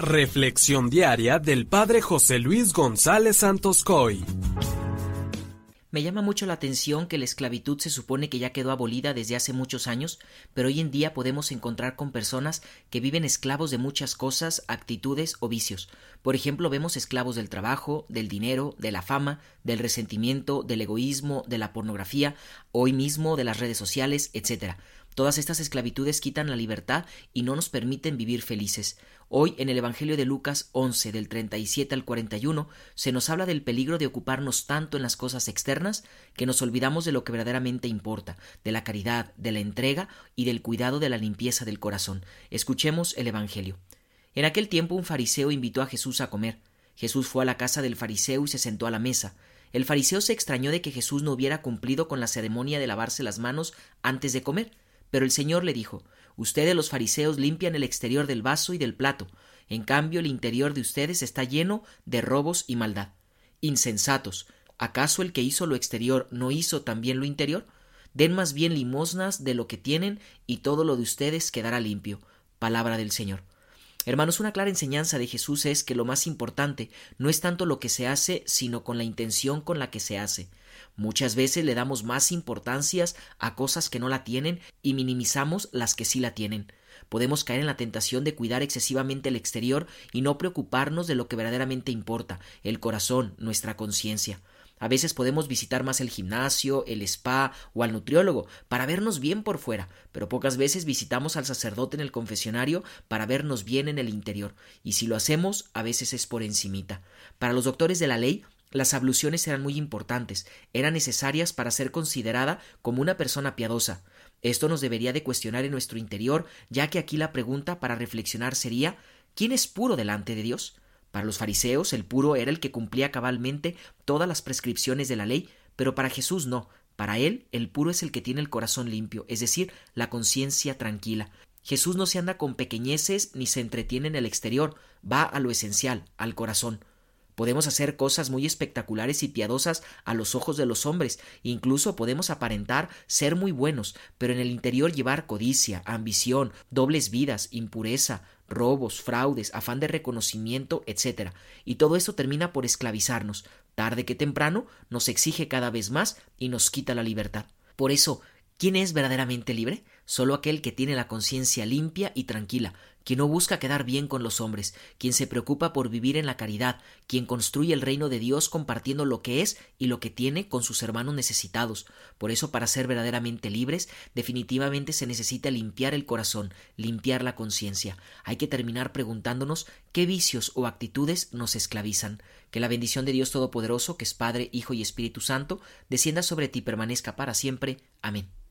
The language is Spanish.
Reflexión diaria del Padre José Luis González Santos Coy. Me llama mucho la atención que la esclavitud se supone que ya quedó abolida desde hace muchos años, pero hoy en día podemos encontrar con personas que viven esclavos de muchas cosas, actitudes o vicios. Por ejemplo, vemos esclavos del trabajo, del dinero, de la fama, del resentimiento, del egoísmo, de la pornografía, hoy mismo de las redes sociales, etc. Todas estas esclavitudes quitan la libertad y no nos permiten vivir felices. Hoy, en el Evangelio de Lucas 11, del 37 al 41, se nos habla del peligro de ocuparnos tanto en las cosas externas que nos olvidamos de lo que verdaderamente importa, de la caridad, de la entrega y del cuidado de la limpieza del corazón. Escuchemos el Evangelio. En aquel tiempo un fariseo invitó a Jesús a comer. Jesús fue a la casa del fariseo y se sentó a la mesa. El fariseo se extrañó de que Jesús no hubiera cumplido con la ceremonia de lavarse las manos antes de comer. Pero el Señor le dijo Ustedes los fariseos limpian el exterior del vaso y del plato, en cambio el interior de ustedes está lleno de robos y maldad. Insensatos. ¿Acaso el que hizo lo exterior no hizo también lo interior? Den más bien limosnas de lo que tienen y todo lo de ustedes quedará limpio. Palabra del Señor. Hermanos, una clara enseñanza de Jesús es que lo más importante no es tanto lo que se hace, sino con la intención con la que se hace. Muchas veces le damos más importancias a cosas que no la tienen y minimizamos las que sí la tienen. Podemos caer en la tentación de cuidar excesivamente el exterior y no preocuparnos de lo que verdaderamente importa, el corazón, nuestra conciencia. A veces podemos visitar más el gimnasio, el spa o al nutriólogo para vernos bien por fuera, pero pocas veces visitamos al sacerdote en el confesionario para vernos bien en el interior, y si lo hacemos, a veces es por encimita. Para los doctores de la ley, las abluciones eran muy importantes, eran necesarias para ser considerada como una persona piadosa. Esto nos debería de cuestionar en nuestro interior, ya que aquí la pregunta para reflexionar sería ¿quién es puro delante de Dios? Para los fariseos el puro era el que cumplía cabalmente todas las prescripciones de la ley, pero para Jesús no. Para él el puro es el que tiene el corazón limpio, es decir, la conciencia tranquila. Jesús no se anda con pequeñeces ni se entretiene en el exterior, va a lo esencial, al corazón. Podemos hacer cosas muy espectaculares y piadosas a los ojos de los hombres, incluso podemos aparentar ser muy buenos, pero en el interior llevar codicia, ambición, dobles vidas, impureza, robos, fraudes, afán de reconocimiento, etc. Y todo eso termina por esclavizarnos. Tarde que temprano nos exige cada vez más y nos quita la libertad. Por eso, ¿quién es verdaderamente libre? Solo aquel que tiene la conciencia limpia y tranquila, quien no busca quedar bien con los hombres, quien se preocupa por vivir en la caridad, quien construye el reino de Dios compartiendo lo que es y lo que tiene con sus hermanos necesitados. Por eso, para ser verdaderamente libres, definitivamente se necesita limpiar el corazón, limpiar la conciencia. Hay que terminar preguntándonos qué vicios o actitudes nos esclavizan. Que la bendición de Dios Todopoderoso, que es Padre, Hijo y Espíritu Santo, descienda sobre ti y permanezca para siempre. Amén.